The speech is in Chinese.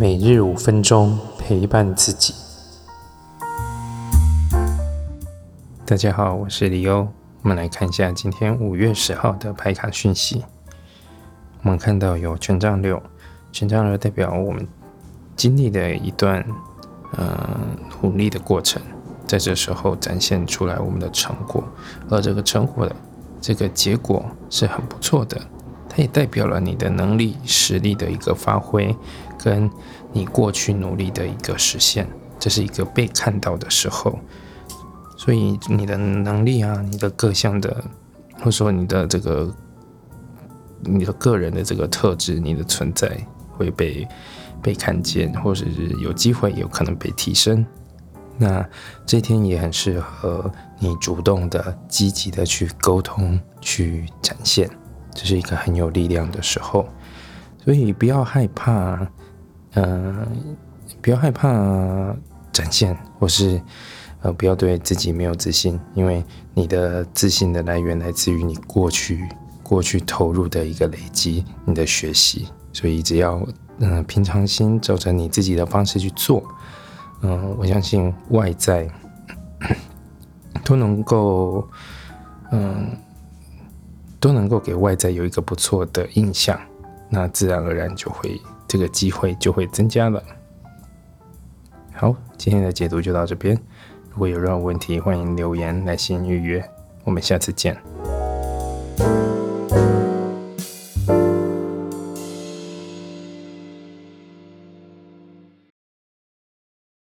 每日五分钟陪伴自己。大家好，我是李欧。我们来看一下今天五月十号的牌卡讯息。我们看到有权杖六，权杖六代表我们经历的一段呃努力的过程，在这时候展现出来我们的成果，而这个成果的这个结果是很不错的。也代表了你的能力、实力的一个发挥，跟你过去努力的一个实现，这是一个被看到的时候。所以你的能力啊，你的各项的，或者说你的这个你的个人的这个特质，你的存在会被被看见，或者是有机会有可能被提升。那这天也很适合你主动的、积极的去沟通、去展现。这是一个很有力量的时候，所以不要害怕，嗯，不要害怕展现，或是呃，不要对自己没有自信，因为你的自信的来源来自于你过去过去投入的一个累积，你的学习。所以只要嗯平常心，照着你自己的方式去做，嗯，我相信外在都能够嗯。都能够给外在有一个不错的印象，那自然而然就会这个机会就会增加了。好，今天的解读就到这边。如果有任何问题，欢迎留言来信预约。我们下次见。